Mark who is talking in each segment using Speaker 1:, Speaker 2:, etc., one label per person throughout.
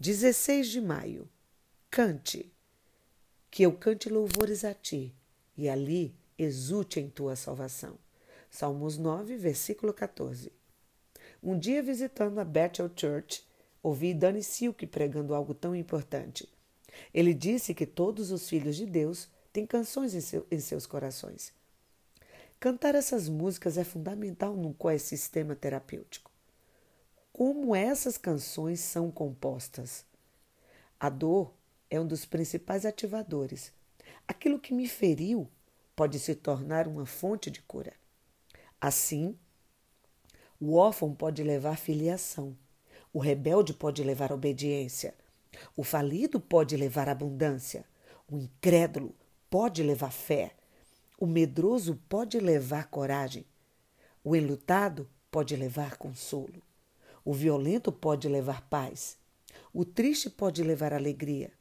Speaker 1: 16 de maio. Cante. Que eu cante louvores a ti, e ali exulte em tua salvação. Salmos 9, versículo 14. Um dia visitando a Bethel Church, ouvi Danny Silk pregando algo tão importante. Ele disse que todos os filhos de Deus têm canções em, seu, em seus corações. Cantar essas músicas é fundamental num sistema terapêutico. Como essas canções são compostas? A dor é um dos principais ativadores. Aquilo que me feriu pode se tornar uma fonte de cura. Assim, o órfão pode levar filiação, o rebelde pode levar obediência, o falido pode levar abundância, o incrédulo pode levar fé, o medroso pode levar coragem, o enlutado pode levar consolo, o violento pode levar paz, o triste pode levar alegria,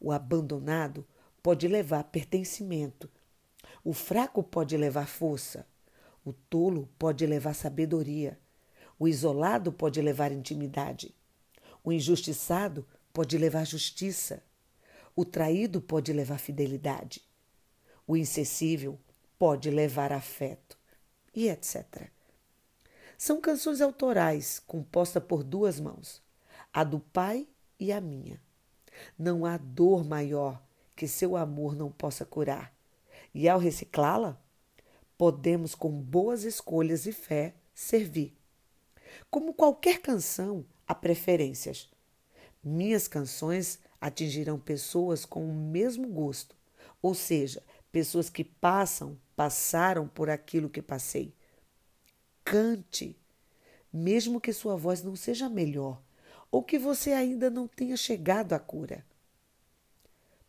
Speaker 1: o abandonado pode levar pertencimento, o fraco pode levar força, o tolo pode levar sabedoria. O isolado pode levar intimidade. O injustiçado pode levar justiça. O traído pode levar fidelidade. O insensível pode levar afeto. E etc. São canções autorais compostas por duas mãos, a do pai e a minha. Não há dor maior que seu amor não possa curar. E ao reciclá-la, podemos, com boas escolhas e fé, servir. Como qualquer canção, há preferências. Minhas canções atingirão pessoas com o mesmo gosto, ou seja, pessoas que passam, passaram por aquilo que passei. Cante, mesmo que sua voz não seja melhor ou que você ainda não tenha chegado à cura.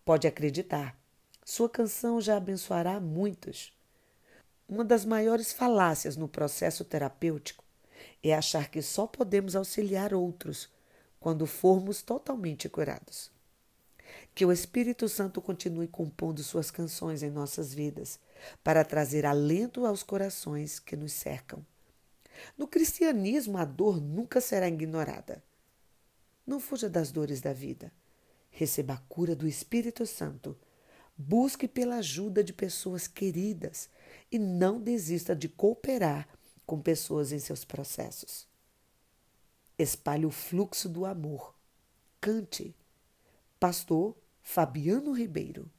Speaker 1: Pode acreditar, sua canção já abençoará muitos. Uma das maiores falácias no processo terapêutico é achar que só podemos auxiliar outros quando formos totalmente curados. Que o Espírito Santo continue compondo suas canções em nossas vidas para trazer alento aos corações que nos cercam. No cristianismo, a dor nunca será ignorada. Não fuja das dores da vida. Receba a cura do Espírito Santo. Busque pela ajuda de pessoas queridas e não desista de cooperar com pessoas em seus processos. Espalhe o fluxo do amor. Cante. Pastor Fabiano Ribeiro.